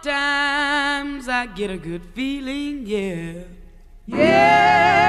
Sometimes I get a good feeling, yeah. Yeah.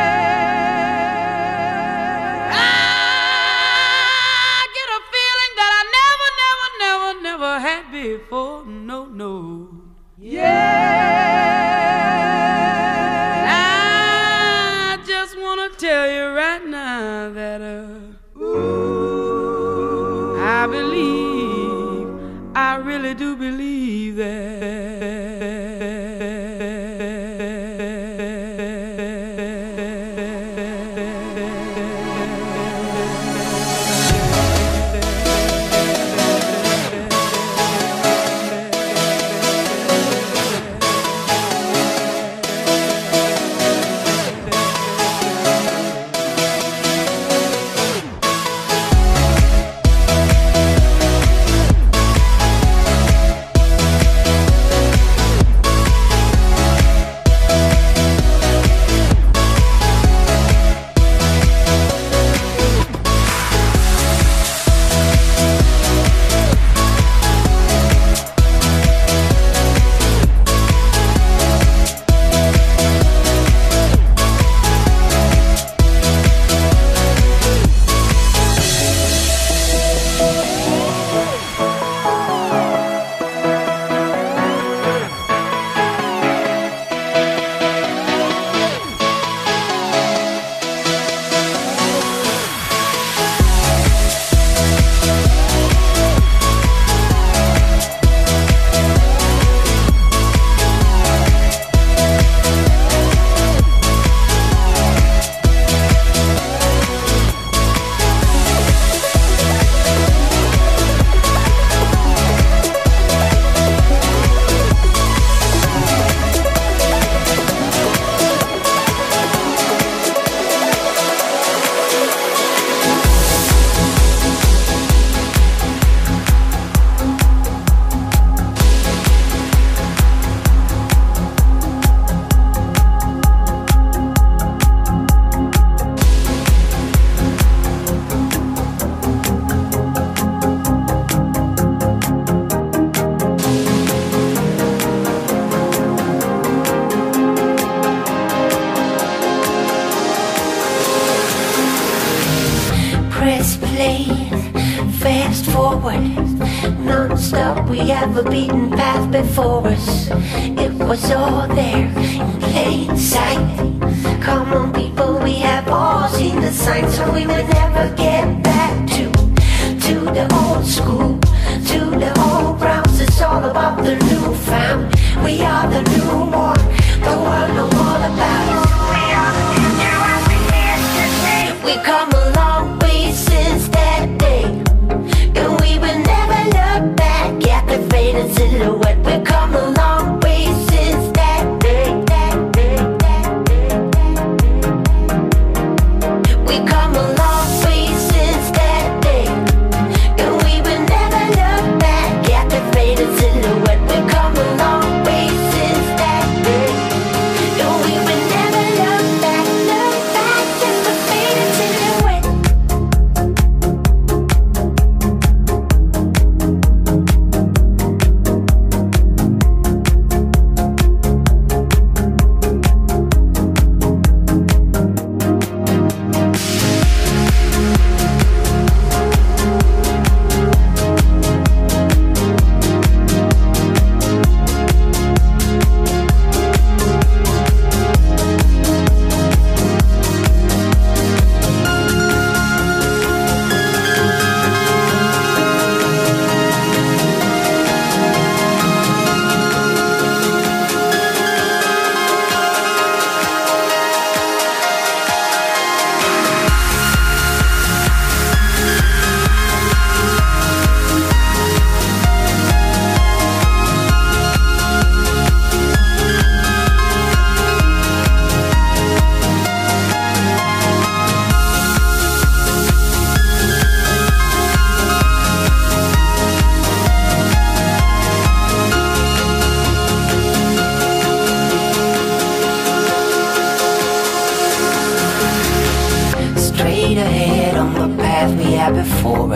a beaten path before us. It was all there in plain sight. Come on, people, we have all seen the signs, so we will never get back to to the old school, to the old grounds. It's all about the new found. We are the new.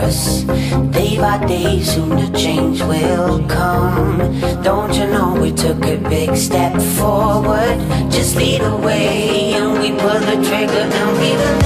us. Day by day, soon the change will come. Don't you know we took a big step forward? Just lead the way, and we pull the trigger, and we will.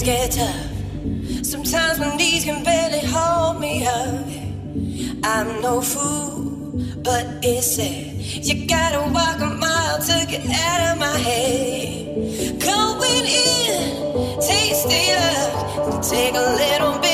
things get tough. Sometimes my knees can barely hold me up. I'm no fool, but it's sad. You gotta walk a mile to get out of my head. Going in, tasty love, take a little bit.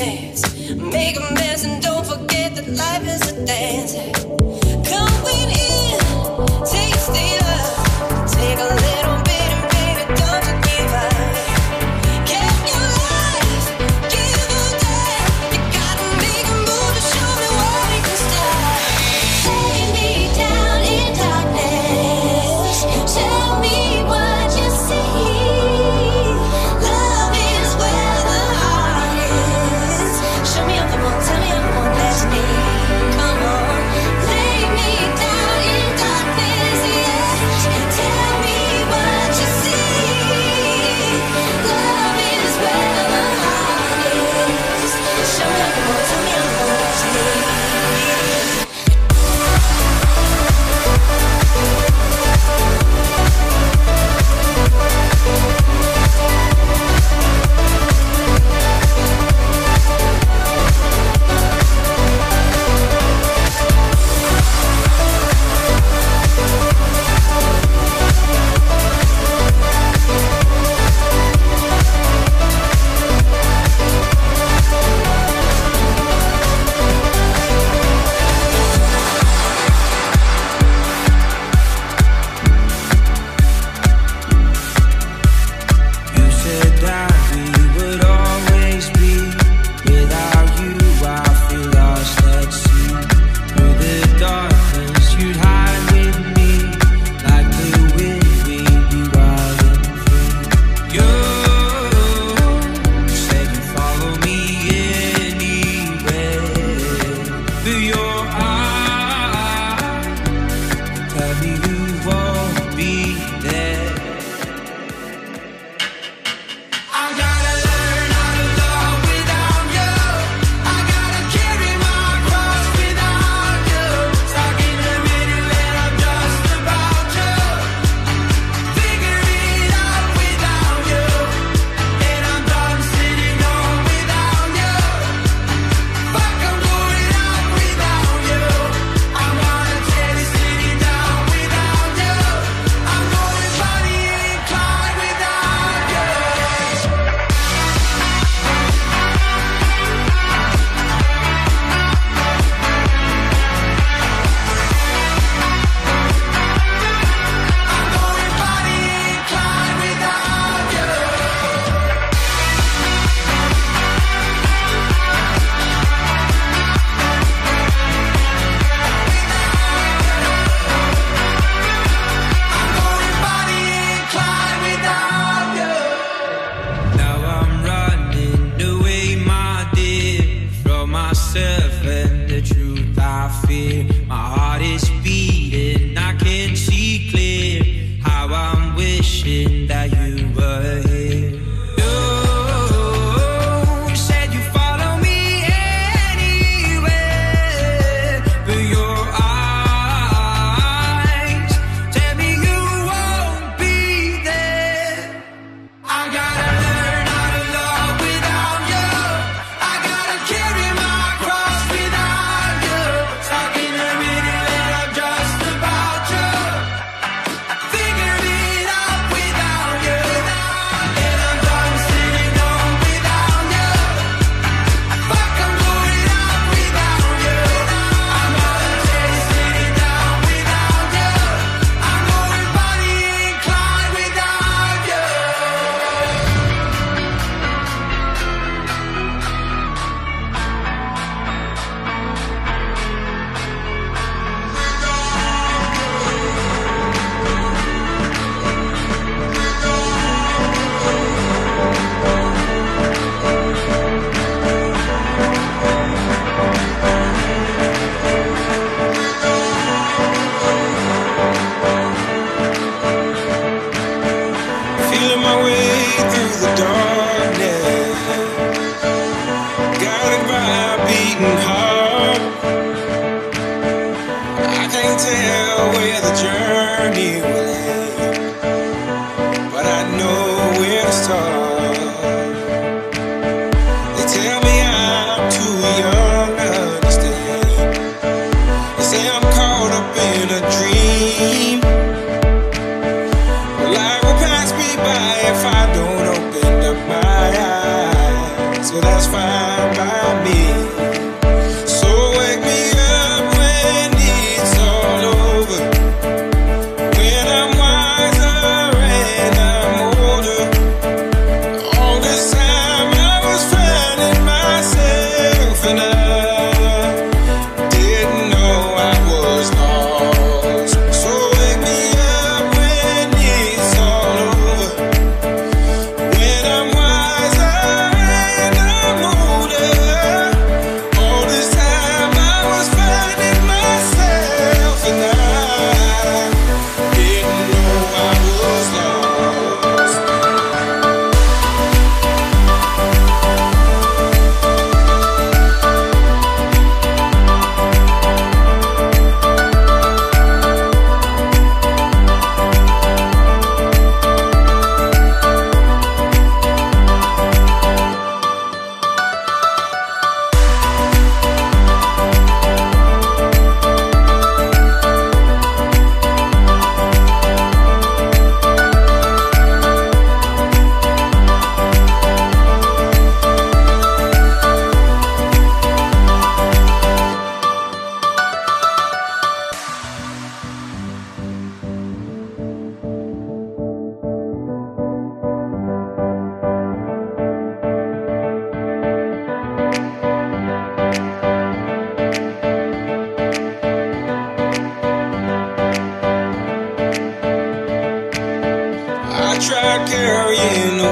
chance, make a mess and carrying the